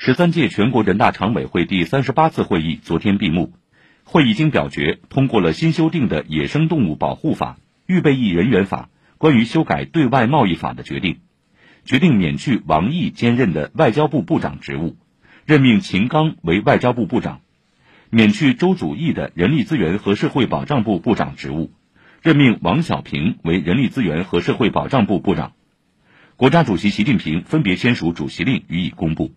十三届全国人大常委会第三十八次会议昨天闭幕。会议经表决通过了新修订的野生动物保护法预备役人员法关于修改对外贸易法的决定决定免去王毅兼任的外交部部长职务任命秦刚为外交部部长免去周祖义的人力资源和社会保障部部长职务任命王小平为人力资源和社会保障部部长。国家主席习近平分别签署主席令予以公布。